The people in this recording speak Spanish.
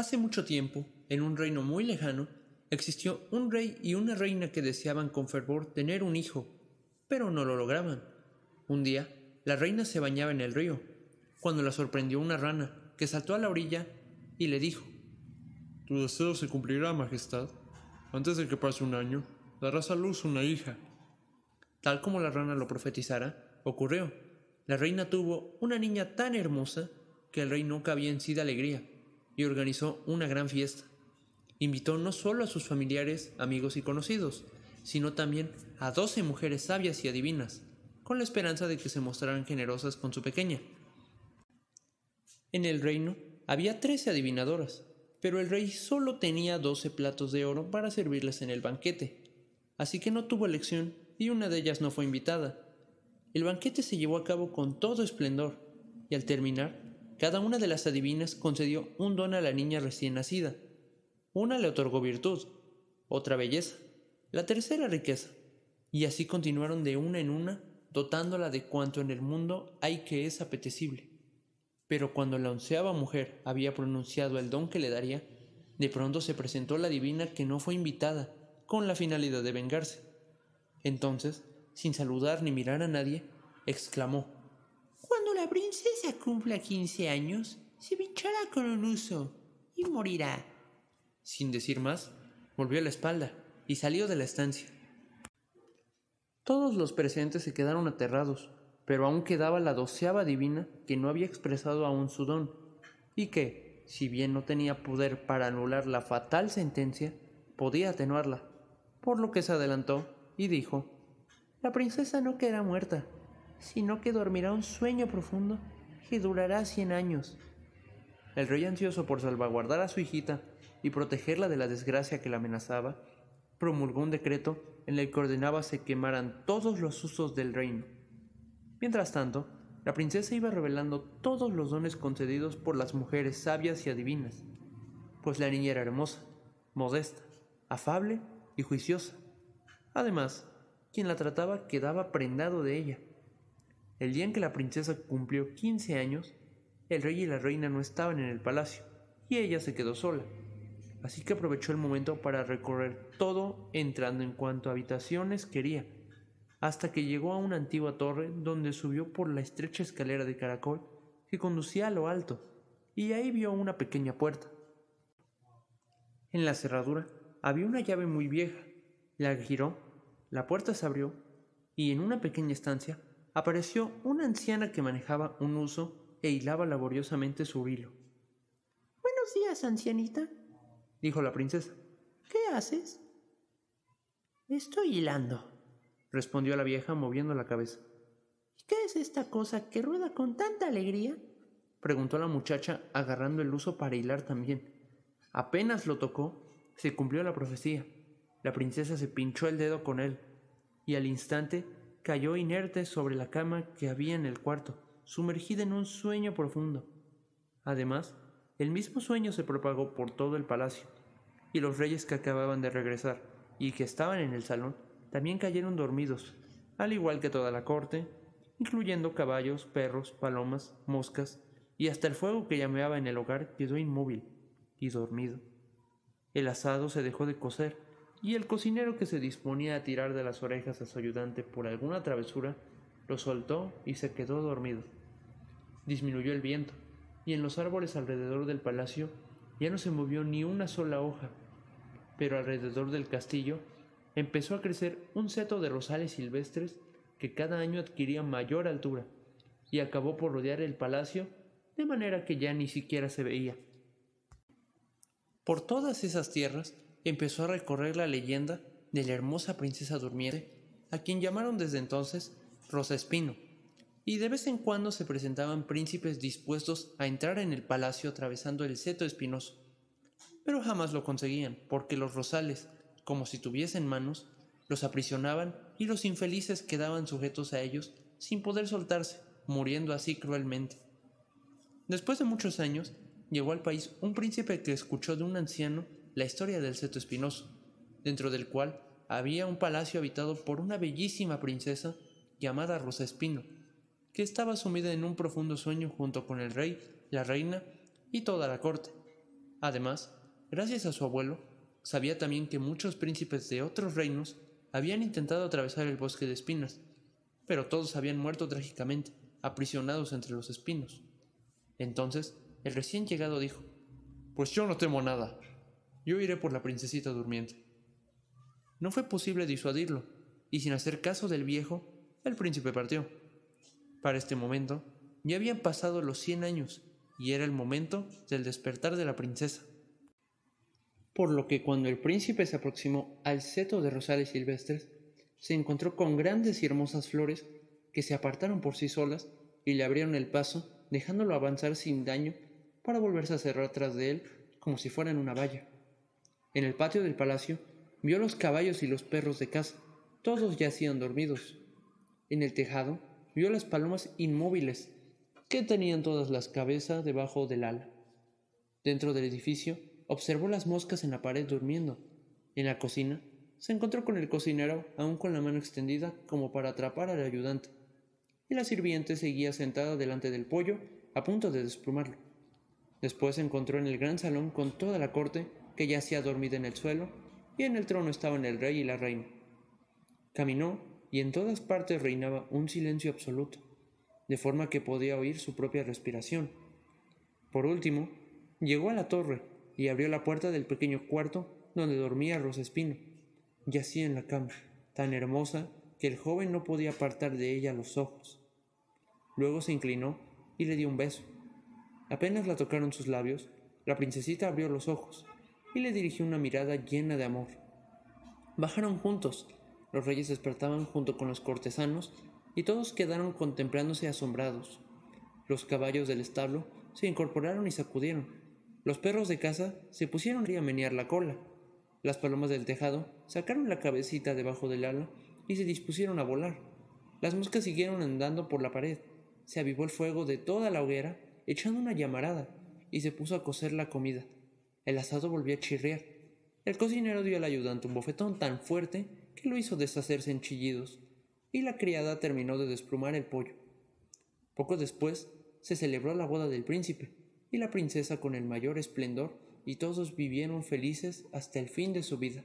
Hace mucho tiempo, en un reino muy lejano, existió un rey y una reina que deseaban con fervor tener un hijo, pero no lo lograban. Un día, la reina se bañaba en el río, cuando la sorprendió una rana, que saltó a la orilla y le dijo, Tu deseo se cumplirá, Majestad. Antes de que pase un año, darás a luz una hija. Tal como la rana lo profetizara, ocurrió. La reina tuvo una niña tan hermosa que el rey no cabía en sí de alegría y organizó una gran fiesta. Invitó no solo a sus familiares, amigos y conocidos, sino también a doce mujeres sabias y adivinas, con la esperanza de que se mostraran generosas con su pequeña. En el reino había trece adivinadoras, pero el rey solo tenía doce platos de oro para servirles en el banquete, así que no tuvo elección y una de ellas no fue invitada. El banquete se llevó a cabo con todo esplendor, y al terminar, cada una de las adivinas concedió un don a la niña recién nacida. Una le otorgó virtud, otra belleza, la tercera riqueza, y así continuaron de una en una, dotándola de cuanto en el mundo hay que es apetecible. Pero cuando la onceava mujer había pronunciado el don que le daría, de pronto se presentó la divina que no fue invitada, con la finalidad de vengarse. Entonces, sin saludar ni mirar a nadie, exclamó Cuando la princesa cumpla quince años, se pinchará con un uso y morirá. Sin decir más, volvió la espalda y salió de la estancia. Todos los presentes se quedaron aterrados, pero aún quedaba la doceava divina que no había expresado aún su don, y que, si bien no tenía poder para anular la fatal sentencia, podía atenuarla, por lo que se adelantó y dijo, La princesa no quedará muerta, sino que dormirá un sueño profundo que durará cien años. El rey ansioso por salvaguardar a su hijita y protegerla de la desgracia que la amenazaba, promulgó un decreto en el que ordenaba se quemaran todos los usos del reino. Mientras tanto, la princesa iba revelando todos los dones concedidos por las mujeres sabias y adivinas, pues la niña era hermosa, modesta, afable y juiciosa. Además, quien la trataba quedaba prendado de ella. El día en que la princesa cumplió quince años, el rey y la reina no estaban en el palacio, y ella se quedó sola así que aprovechó el momento para recorrer todo entrando en cuanto habitaciones quería, hasta que llegó a una antigua torre donde subió por la estrecha escalera de caracol que conducía a lo alto, y ahí vio una pequeña puerta. En la cerradura había una llave muy vieja, la giró, la puerta se abrió, y en una pequeña estancia apareció una anciana que manejaba un uso e hilaba laboriosamente su hilo. Buenos días, ancianita, dijo la princesa. ¿Qué haces? Estoy hilando, respondió la vieja moviendo la cabeza. ¿Y qué es esta cosa que rueda con tanta alegría? preguntó la muchacha agarrando el uso para hilar también. Apenas lo tocó, se cumplió la profecía. La princesa se pinchó el dedo con él, y al instante cayó inerte sobre la cama que había en el cuarto, sumergida en un sueño profundo. Además, el mismo sueño se propagó por todo el palacio, y los reyes que acababan de regresar y que estaban en el salón también cayeron dormidos, al igual que toda la corte, incluyendo caballos, perros, palomas, moscas, y hasta el fuego que llameaba en el hogar quedó inmóvil y dormido. El asado se dejó de cocer, y el cocinero que se disponía a tirar de las orejas a su ayudante por alguna travesura, lo soltó y se quedó dormido. Disminuyó el viento, y en los árboles alrededor del palacio ya no se movió ni una sola hoja, pero alrededor del castillo empezó a crecer un seto de rosales silvestres que cada año adquiría mayor altura y acabó por rodear el palacio de manera que ya ni siquiera se veía. Por todas esas tierras empezó a recorrer la leyenda de la hermosa princesa durmiente, a quien llamaron desde entonces Rosa Espino y de vez en cuando se presentaban príncipes dispuestos a entrar en el palacio atravesando el seto espinoso. Pero jamás lo conseguían, porque los rosales, como si tuviesen manos, los aprisionaban y los infelices quedaban sujetos a ellos sin poder soltarse, muriendo así cruelmente. Después de muchos años, llegó al país un príncipe que escuchó de un anciano la historia del seto espinoso, dentro del cual había un palacio habitado por una bellísima princesa llamada Rosa Espino, que estaba sumida en un profundo sueño junto con el rey, la reina y toda la corte. Además, gracias a su abuelo, sabía también que muchos príncipes de otros reinos habían intentado atravesar el bosque de espinas, pero todos habían muerto trágicamente, aprisionados entre los espinos. Entonces, el recién llegado dijo, Pues yo no temo nada. Yo iré por la princesita durmiente. No fue posible disuadirlo, y sin hacer caso del viejo, el príncipe partió. Para este momento, ya habían pasado los cien años, y era el momento del despertar de la princesa. Por lo que cuando el príncipe se aproximó al seto de rosales silvestres, se encontró con grandes y hermosas flores que se apartaron por sí solas y le abrieron el paso, dejándolo avanzar sin daño para volverse a cerrar tras de él como si fueran una valla. En el patio del palacio vio los caballos y los perros de casa, todos yacían dormidos. En el tejado vio las palomas inmóviles, que tenían todas las cabezas debajo del ala. Dentro del edificio observó las moscas en la pared durmiendo. En la cocina se encontró con el cocinero aún con la mano extendida como para atrapar al ayudante, y la sirviente seguía sentada delante del pollo a punto de desplumarlo. Después se encontró en el gran salón con toda la corte que yacía dormida en el suelo, y en el trono estaban el rey y la reina. Caminó y en todas partes reinaba un silencio absoluto, de forma que podía oír su propia respiración. Por último, llegó a la torre y abrió la puerta del pequeño cuarto donde dormía Rosespino. Yacía en la cama, tan hermosa que el joven no podía apartar de ella los ojos. Luego se inclinó y le dio un beso. Apenas la tocaron sus labios, la princesita abrió los ojos y le dirigió una mirada llena de amor. Bajaron juntos, los reyes despertaban junto con los cortesanos y todos quedaron contemplándose asombrados. Los caballos del establo se incorporaron y sacudieron. Los perros de casa se pusieron a menear la cola. Las palomas del tejado sacaron la cabecita debajo del ala y se dispusieron a volar. Las moscas siguieron andando por la pared. Se avivó el fuego de toda la hoguera, echando una llamarada, y se puso a cocer la comida. El asado volvió a chirriar. El cocinero dio al ayudante un bofetón tan fuerte que lo hizo deshacerse en chillidos, y la criada terminó de desplumar el pollo. Poco después se celebró la boda del príncipe y la princesa con el mayor esplendor, y todos vivieron felices hasta el fin de su vida.